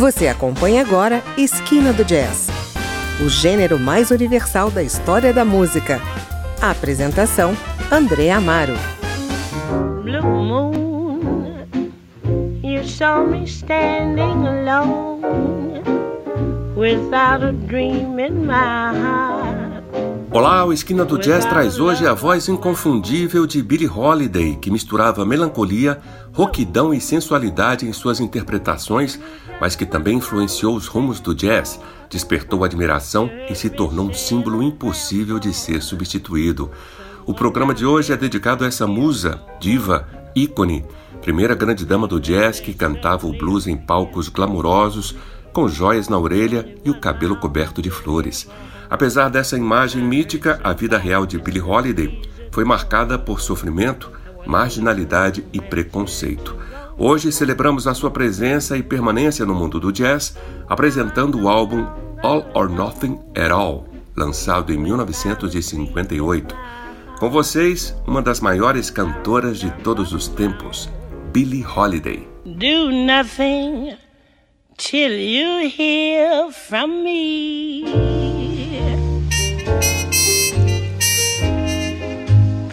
Você acompanha agora Esquina do Jazz, o gênero mais universal da história da música. A apresentação: André Amaro. Blue moon, you saw me standing alone without a dream in my heart. Olá, o Esquina do Jazz traz hoje a voz inconfundível de Billie Holiday, que misturava melancolia, roquidão e sensualidade em suas interpretações, mas que também influenciou os rumos do jazz, despertou admiração e se tornou um símbolo impossível de ser substituído. O programa de hoje é dedicado a essa musa, diva, ícone, primeira grande dama do jazz que cantava o blues em palcos glamurosos, com joias na orelha e o cabelo coberto de flores. Apesar dessa imagem mítica, a vida real de Billie Holiday foi marcada por sofrimento, marginalidade e preconceito. Hoje celebramos a sua presença e permanência no mundo do jazz, apresentando o álbum All or Nothing at All, lançado em 1958. Com vocês, uma das maiores cantoras de todos os tempos, Billie Holiday. Do nothing till you hear from me.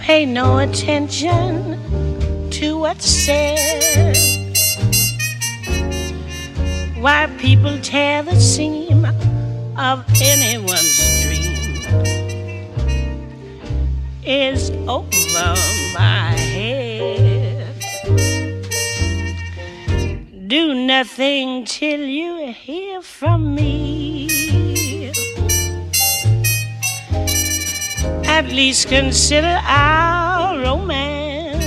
Pay no attention to what's said. Why people tear the seam of anyone's dream is over my head. Do nothing till you hear from me. At least consider our romance.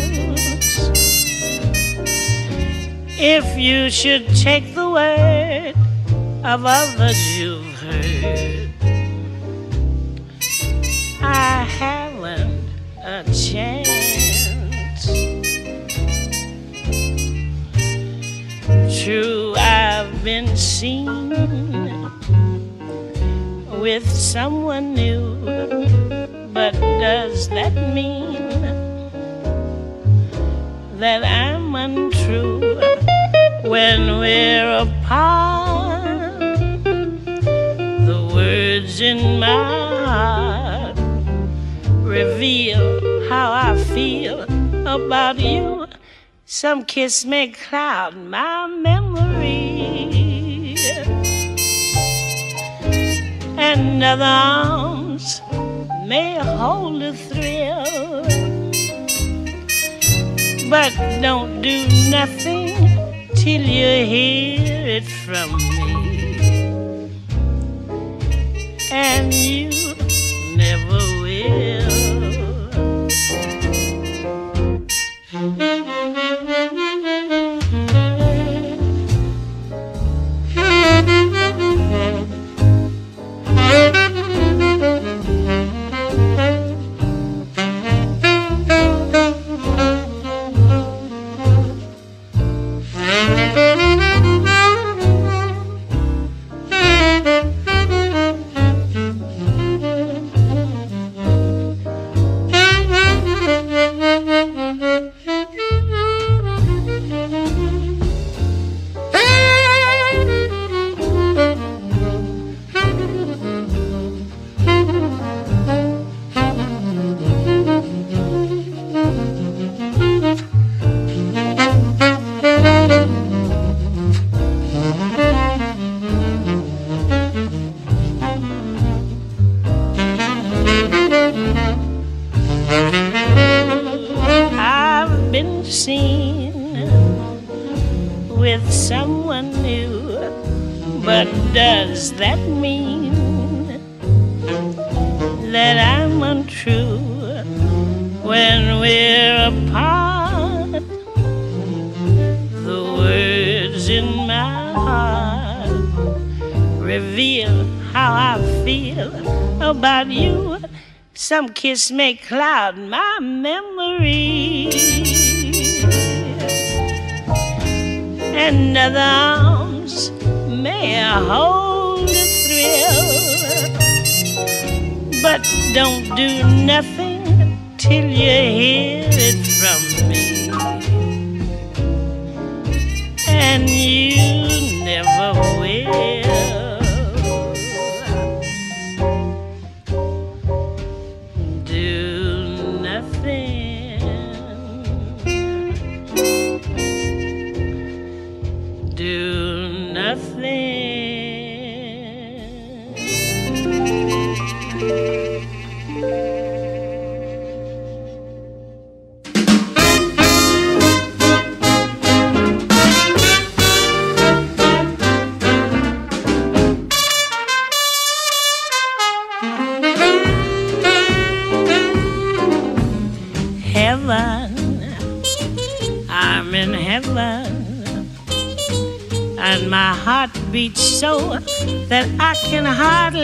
If you should take the word of others you've heard, I haven't a chance. True, I've been seen with someone new but does that mean that I'm untrue when we're apart? The words in my heart reveal how I feel about you. Some kiss may cloud my memory, and other arms may hold a thrill, but don't do nothing till you hear it from me. And you never will. Kiss may cloud my memory, and other arms may hold a thrill. But don't do nothing till you hear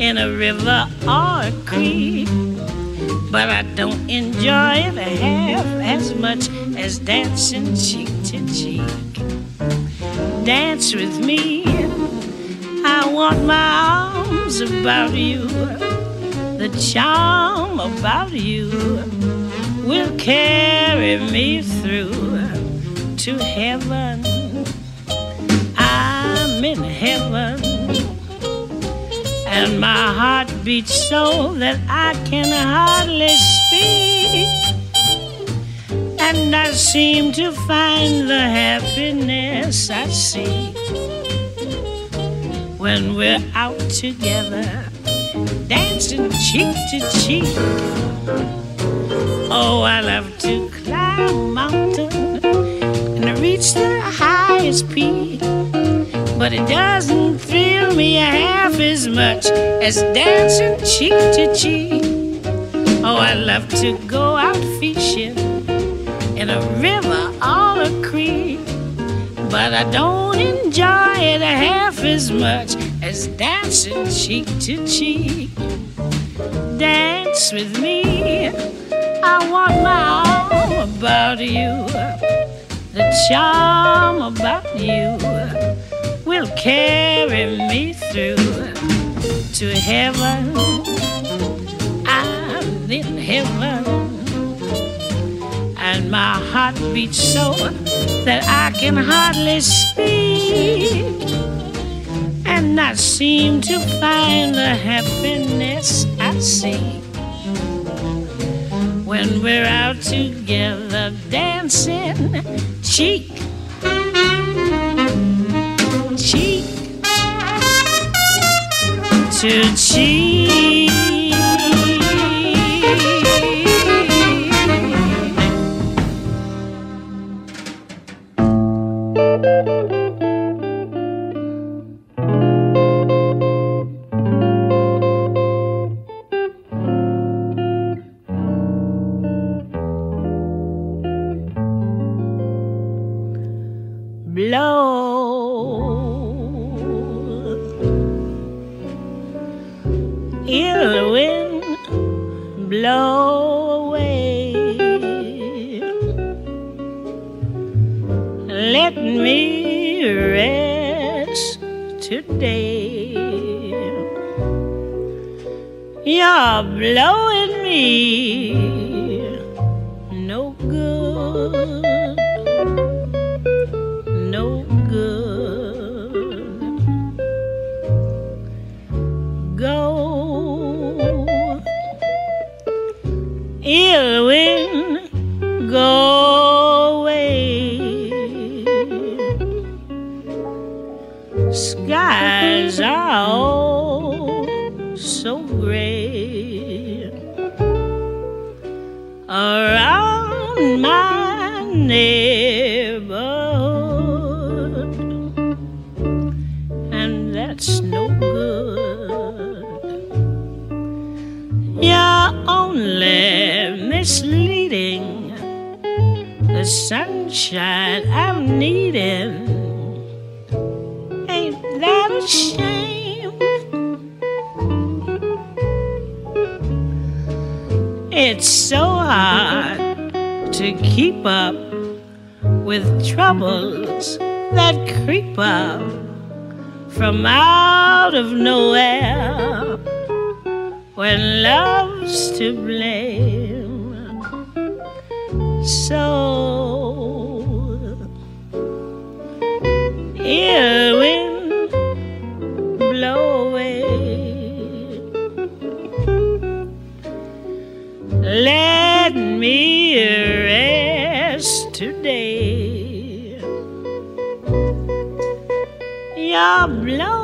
in a river or a creek. But I don't enjoy it half as much as dancing cheek to cheek. Dance with me, I want my arms about you. The charm about you will carry me through to heaven. I'm in heaven and my heart beats so that I can hardly speak. And I seem to find the happiness I seek when we're out together, dancing cheek to cheek. Oh, I love to climb a mountain and reach the highest peak but it doesn't thrill me half as much as dancing cheek to cheek. Oh, I love to go out fishing in a river or a creek, but I don't enjoy it half as much as dancing cheek to cheek. Dance with me, I want my arm about you, the charm about you will carry me through to heaven. I'm in heaven, and my heart beats so that I can hardly speak. And I seem to find the happiness I seek when we're out together dancing cheek 七情 It's so hard to keep up with troubles that creep up from out of nowhere when love's to blame. So, You're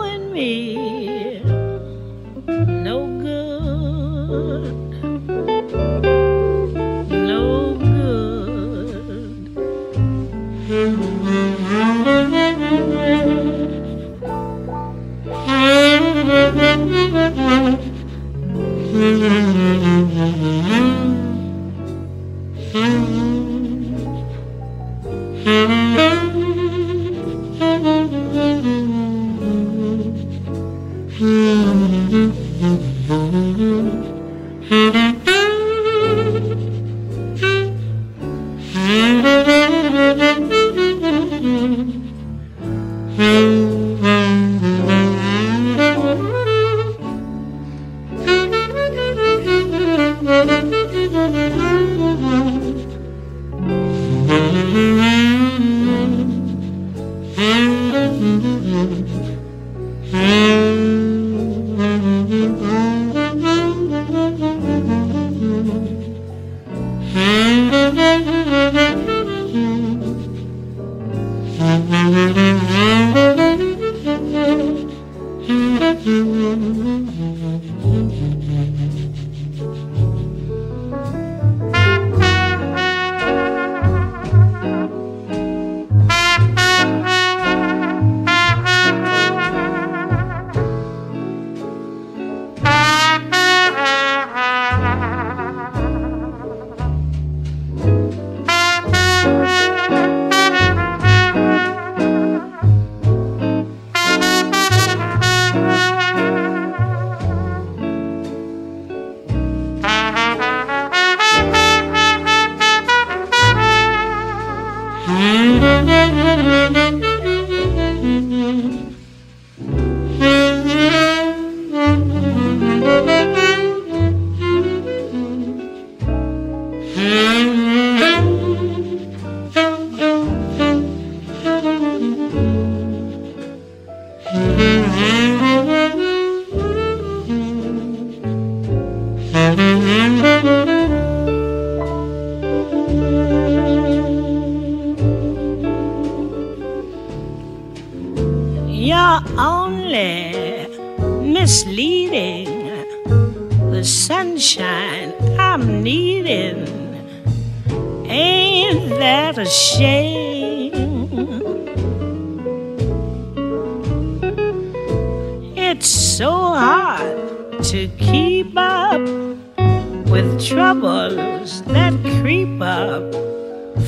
troubles that creep up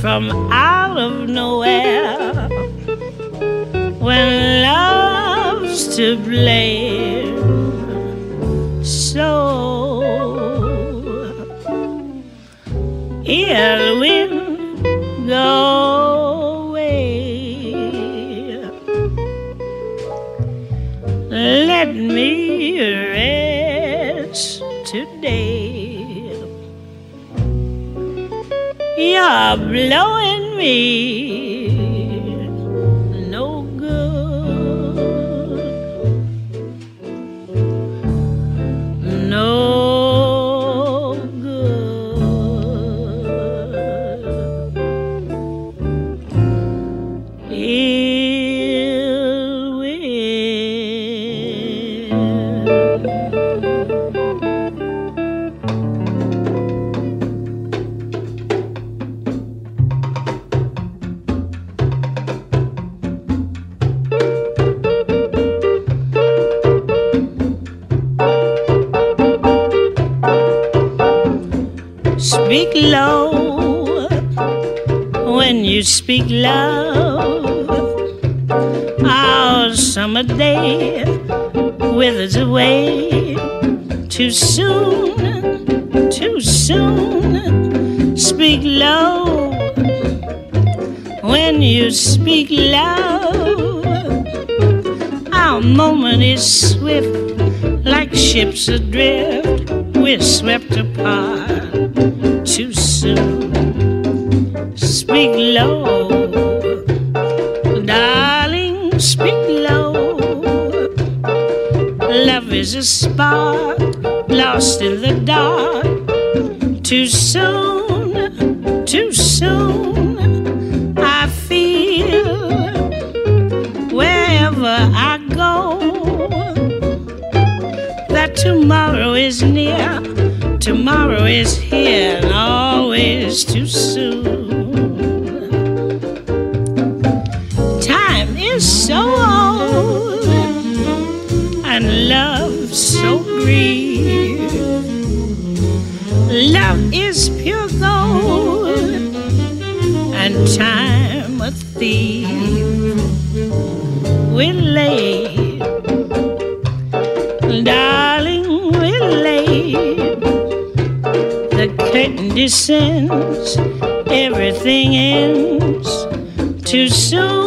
from out of nowhere when love's to blame. So, ill wind, go You're blowing me ships adrift, we're swept apart too soon. Speak low, darling, speak low. Love is a spark lost in the dark too soon. is near, tomorrow is here, and always to too soon.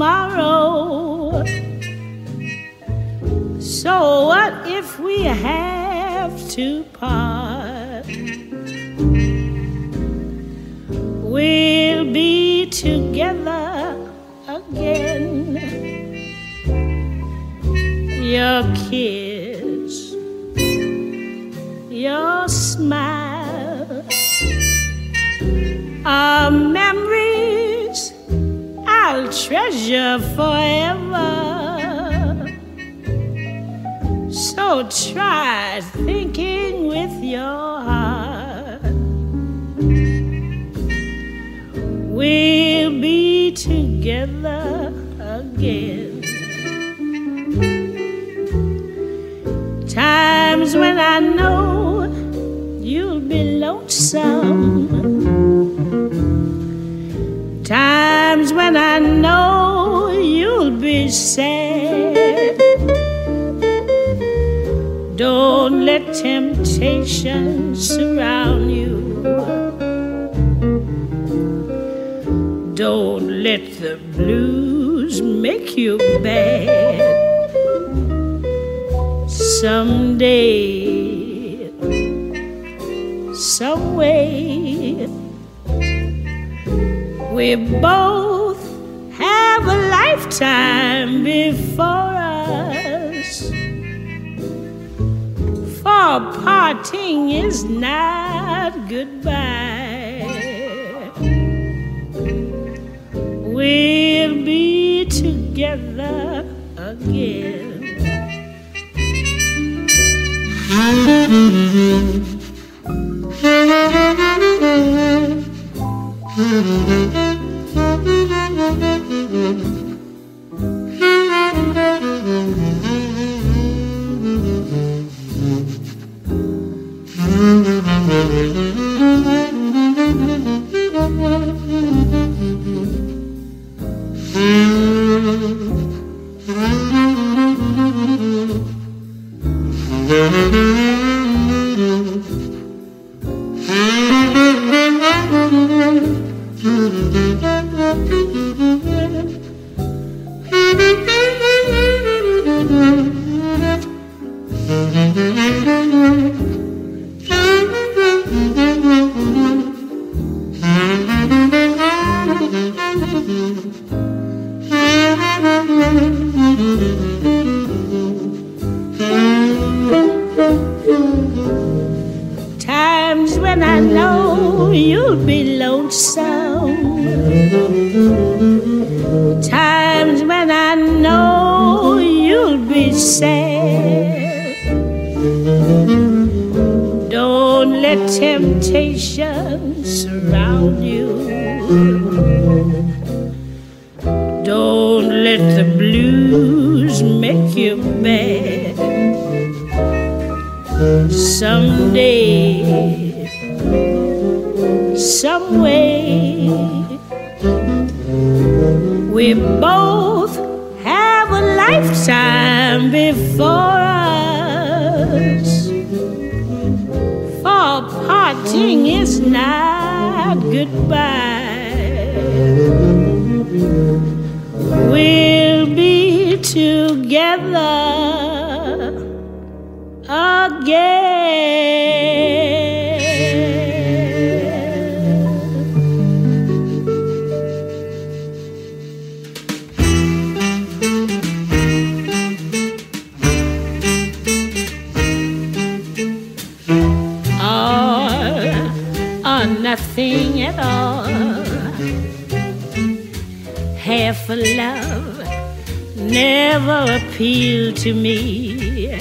tomorrow. Someday, some way, we both have a lifetime before us. For parting is not goodbye. We'll be together again. Müzik Don't let temptation surround you. Don't let the blues make you bad. Someday, some way, we both have a lifetime before goodbye. We'll be together again. A love never appealed to me.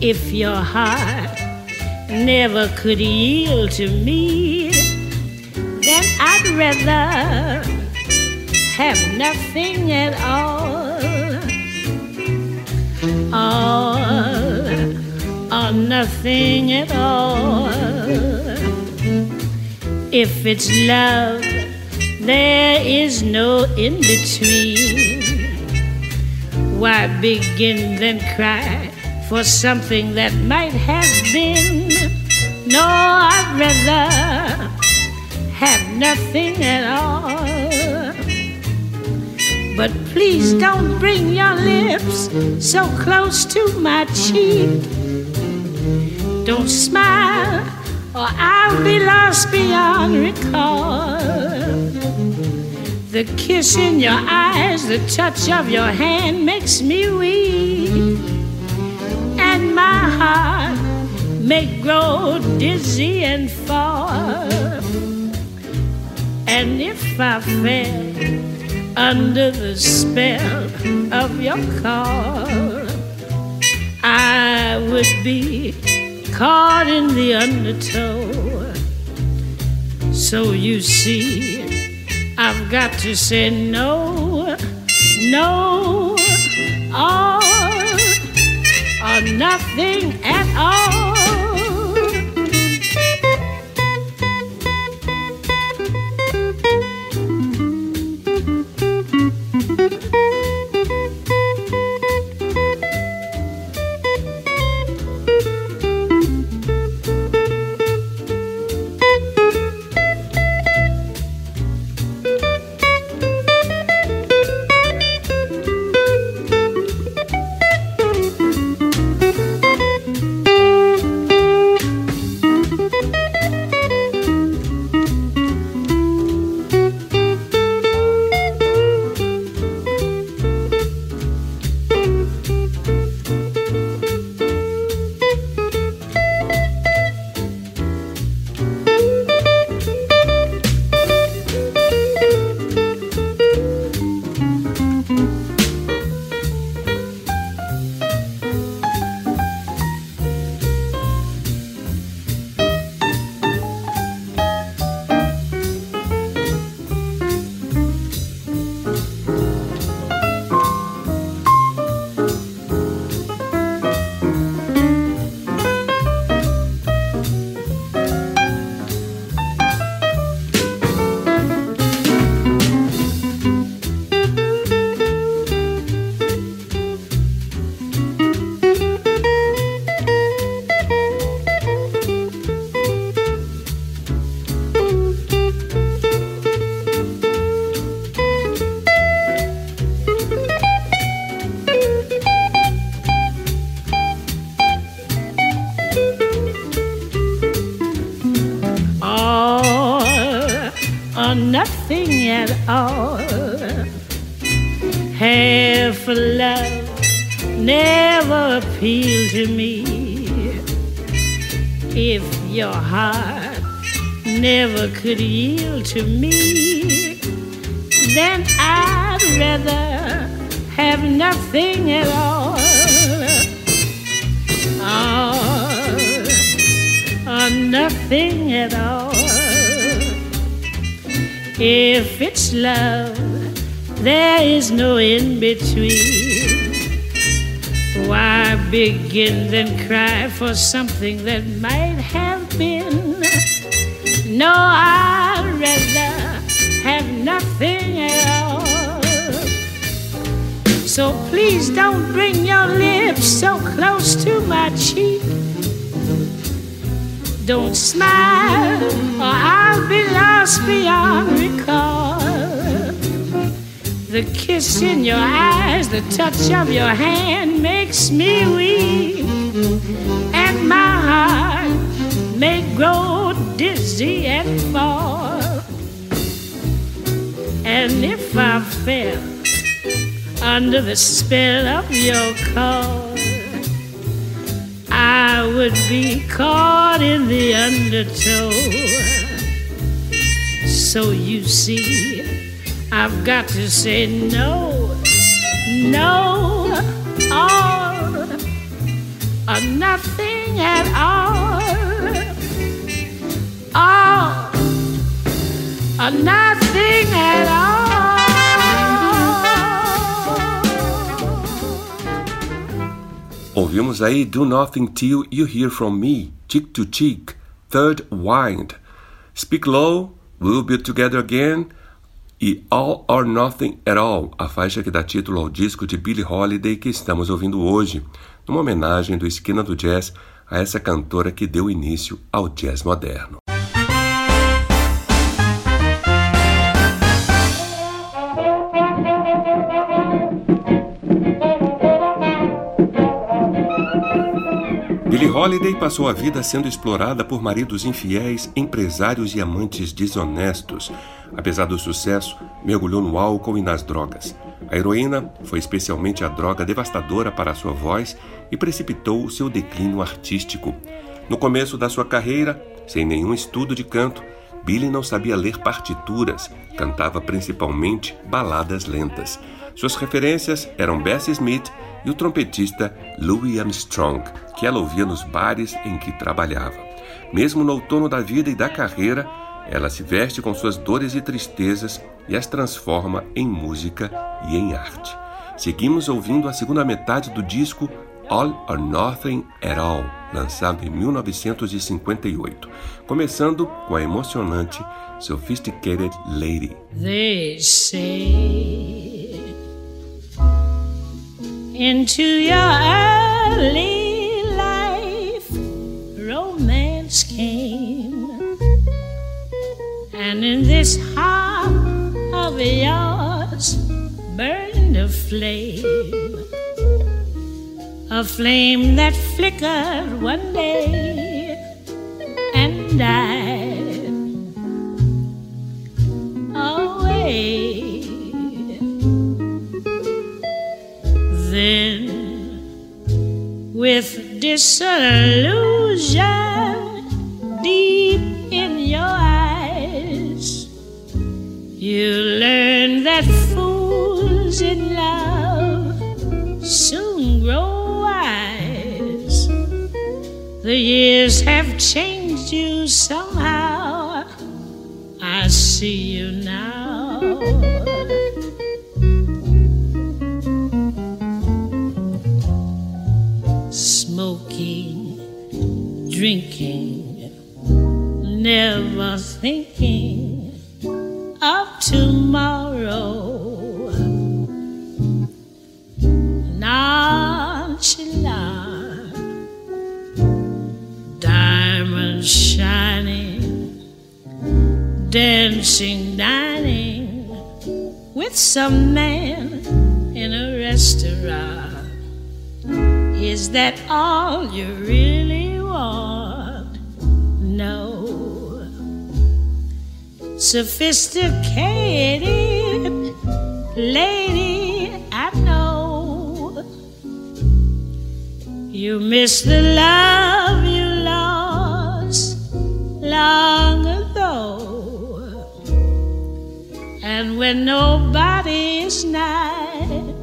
If your heart never could yield to me, then I'd rather have nothing at all. All or nothing at all. If it's love, there is no in between. Why begin then cry for something that might have been? No, I'd rather have nothing at all. But please don't bring your lips so close to my cheek. Don't smile, or I'll be lost beyond recall. The kiss in your eyes, the touch of your hand makes me weak. And my heart may grow dizzy and fall. And if I fell under the spell of your call, I would be caught in the undertow. So you see, I've got to say no, no, or, or nothing at all. Could yield to me, then I'd rather have nothing at all. Oh, or nothing at all. If it's love, there is no in between. Why begin then cry for something that might have been? No, I'd So please don't bring your lips so close to my cheek. Don't smile, or I'll be lost beyond recall. The kiss in your eyes, the touch of your hand makes me weak, and my heart may grow dizzy and fall. And if I fell under the spell of your call, I would be caught in the undertow. So you see, I've got to say no, no, or, or nothing at all all or nothing at all. Ouvimos aí Do Nothing Till You Hear From Me, Cheek to Cheek, Third Wind, Speak Low, We'll Be Together Again. E All or Nothing at All, a faixa que dá título ao disco de Billie Holiday que estamos ouvindo hoje, numa homenagem do Esquina do Jazz a essa cantora que deu início ao jazz moderno. Billie Holiday passou a vida sendo explorada por maridos infiéis, empresários e amantes desonestos. Apesar do sucesso, mergulhou no álcool e nas drogas. A heroína foi especialmente a droga devastadora para sua voz e precipitou o seu declínio artístico. No começo da sua carreira, sem nenhum estudo de canto, Billy não sabia ler partituras, cantava principalmente baladas lentas. Suas referências eram Bessie Smith e o trompetista Louis Armstrong, que ela ouvia nos bares em que trabalhava. Mesmo no outono da vida e da carreira, ela se veste com suas dores e tristezas e as transforma em música e em arte. Seguimos ouvindo a segunda metade do disco All or Nothing at All, lançado em 1958, começando com a emocionante Sophisticated Lady. They say into your early life romance came and in this heart of yours burned a flame a flame that flickered one day and died away. With disillusion deep in your eyes, you learn that fools in love soon grow wise. the years have changed you somehow. I see you now. Drinking, never thinking of tomorrow. Nonchalant diamonds shining, dancing, dining with some man in a restaurant. Is that all you really Sophisticated lady, I know you miss the love you lost long ago. And when nobody is nigh,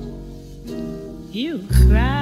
you cry.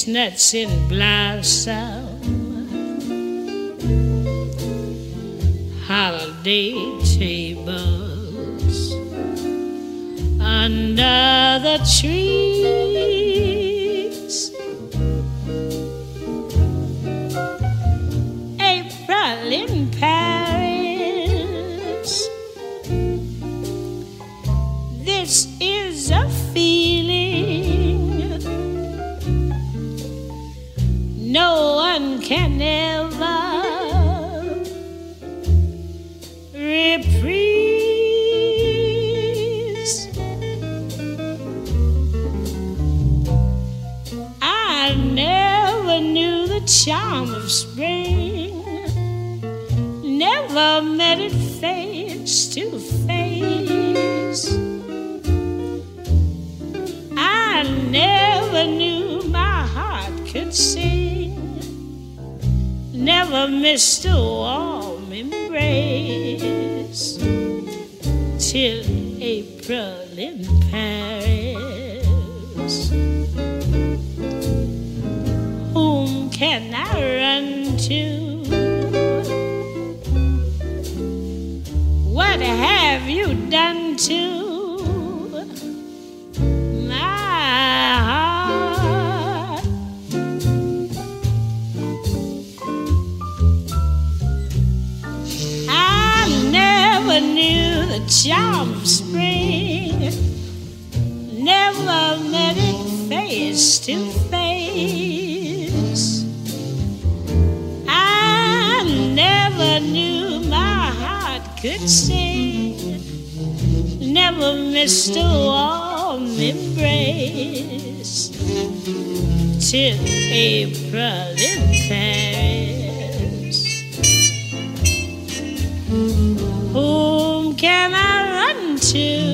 Chestnuts in blossom. Uh. You done to my heart? I never knew the charm a warm embrace till April in Paris. Whom can I run to?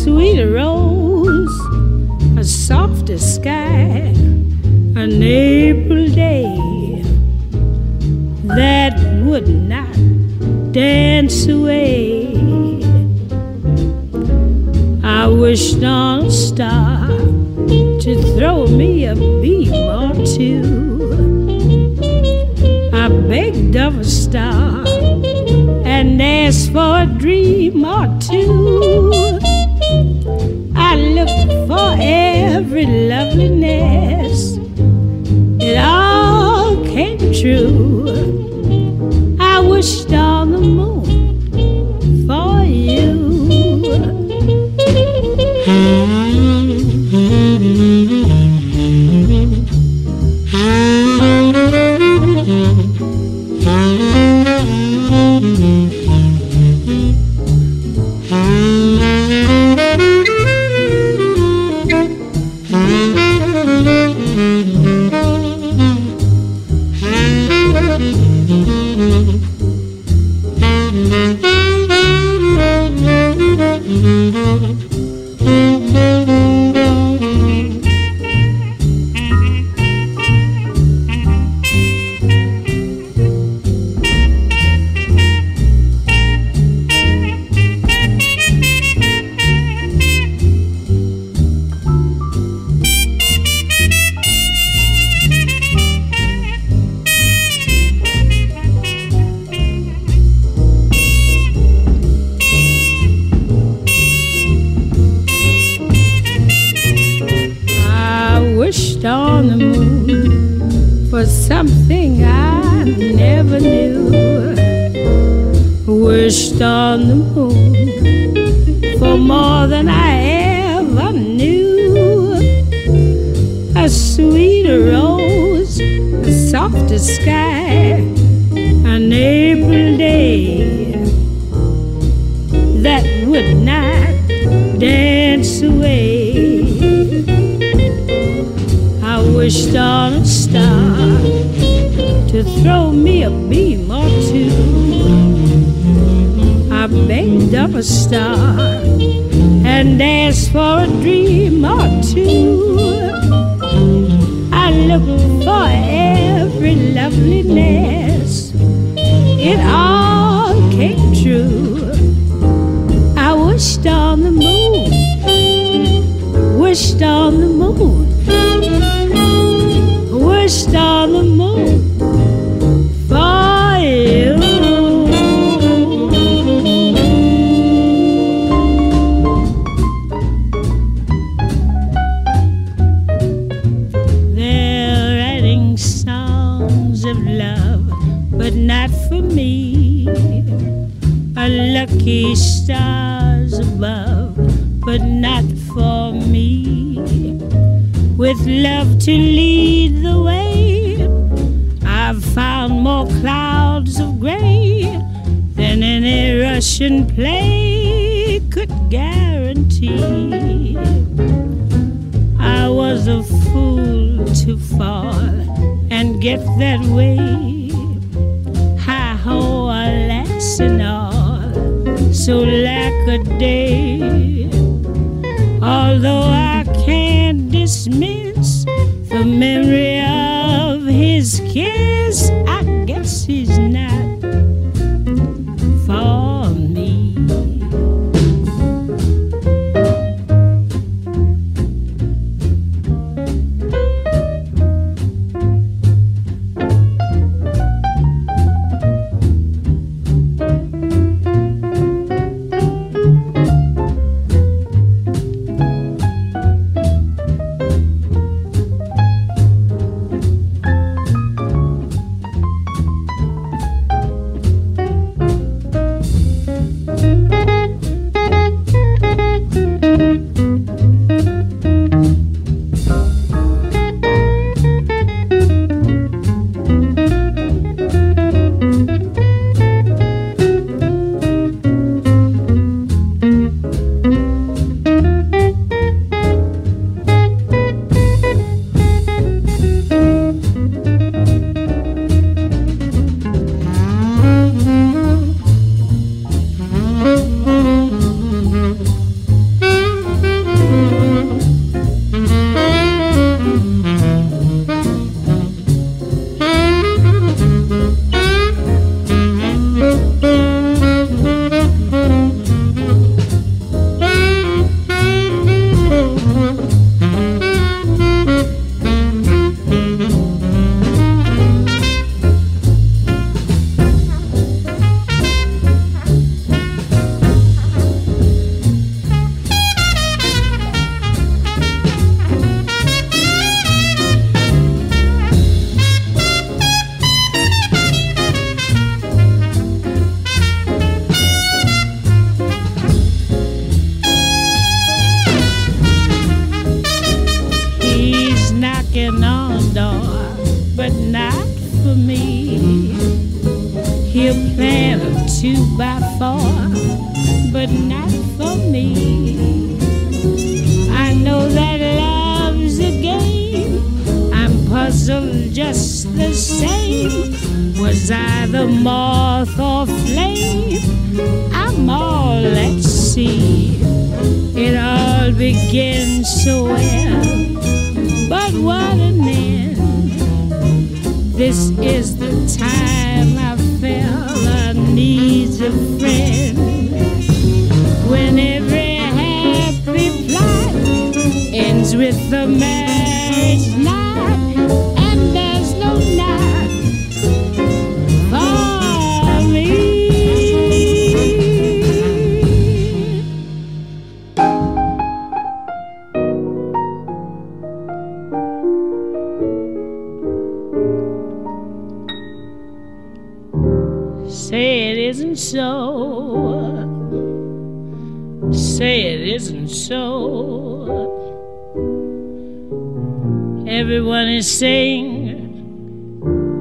A sweeter rose, a softer sky, an April day that would not dance away. I wished on a star to throw me a beam or two. I begged of a star and asked for a dream or two. For every loveliness, it all came true. Softer sky, an April day that would not dance away. I wished on a star to throw me a beam or two. I begged of a star and asked for a dream or two. Loveliness, it all could guarantee. I was a fool to fall and get that way. Hi ho, alas and all so lack a day. Although I can't dismiss the memory of his kiss, I guess he's it isn't so. Everyone is saying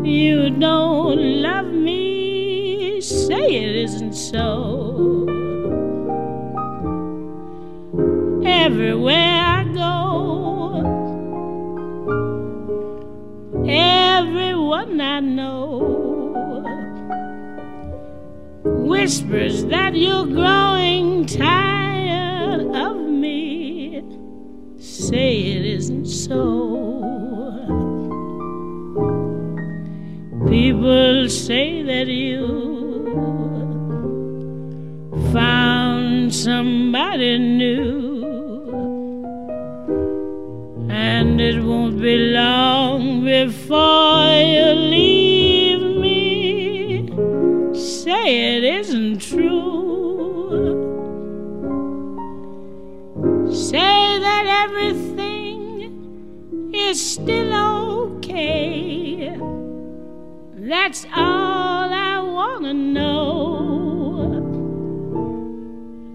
you don't love me. Say it isn't so. Everywhere I go, everyone I know whispers that you're growing tired Say it isn't so. People say that you found somebody new, and it won't be long before you leave me. Say it isn't everything is still okay that's all I want to know.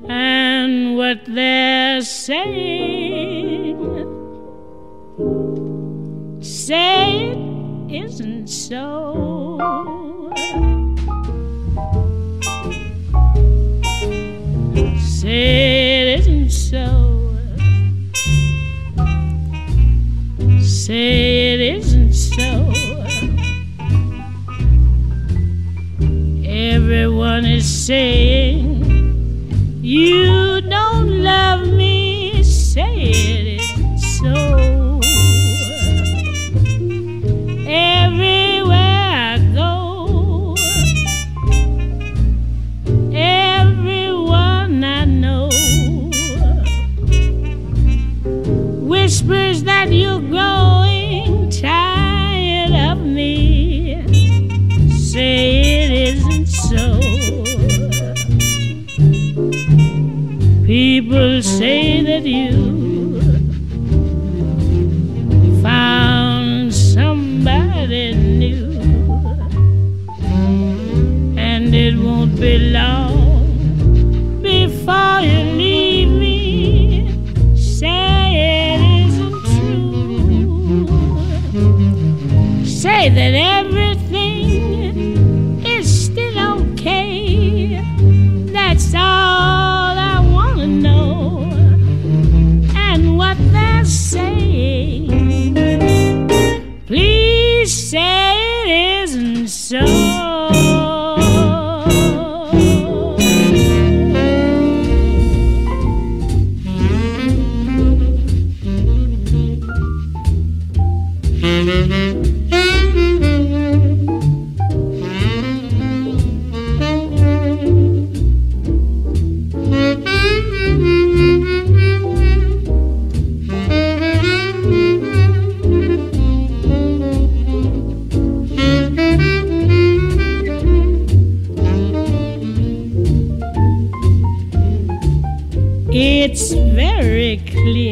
And what they're saying, say it isn't so. Say Say it isn't so. Everyone is saying you don't love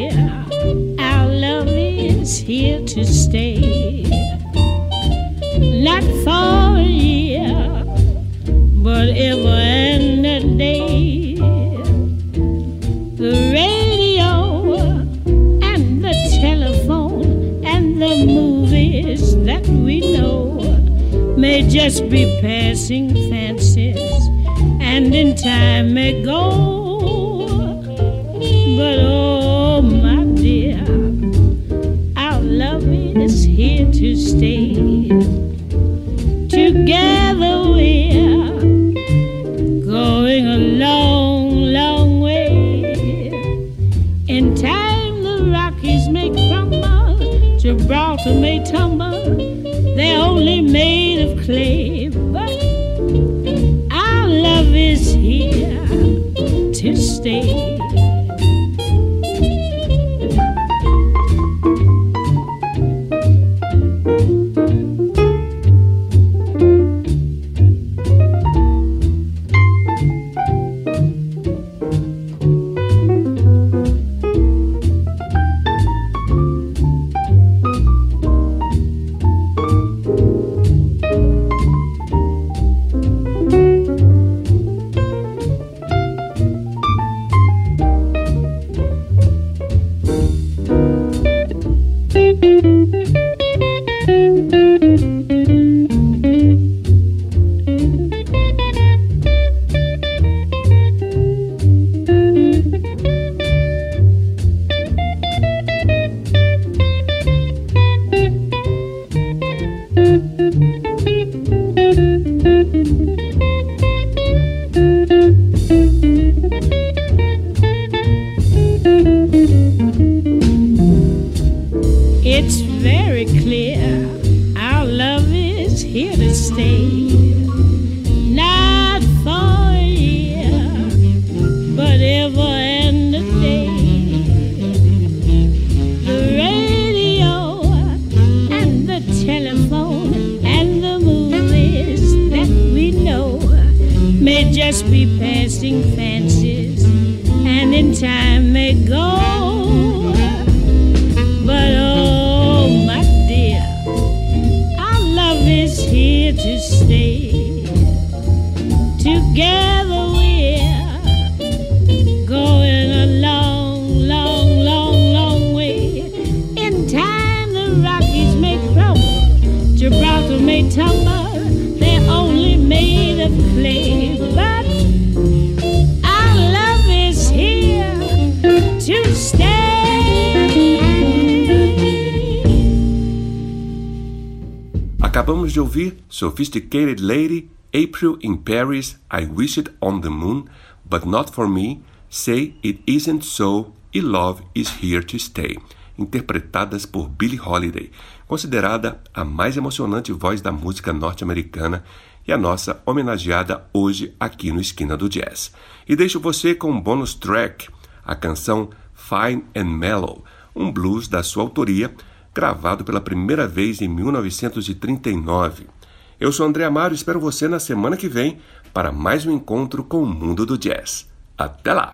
our love is here to stay. Not for a year, but ever and a day. The radio and the telephone and the movies that we know may just be passing fancies, and in time may go. But Sophisticated Lady, April in Paris, I Wish It on the Moon, But Not For Me, Say It Isn't So e Love Is Here to Stay, interpretadas por Billie Holiday, considerada a mais emocionante voz da música norte-americana e a nossa homenageada hoje aqui no Esquina do Jazz. E deixo você com um bônus track, a canção Fine and Mellow, um blues da sua autoria, gravado pela primeira vez em 1939. Eu sou André Amaro e espero você na semana que vem para mais um encontro com o mundo do jazz. Até lá!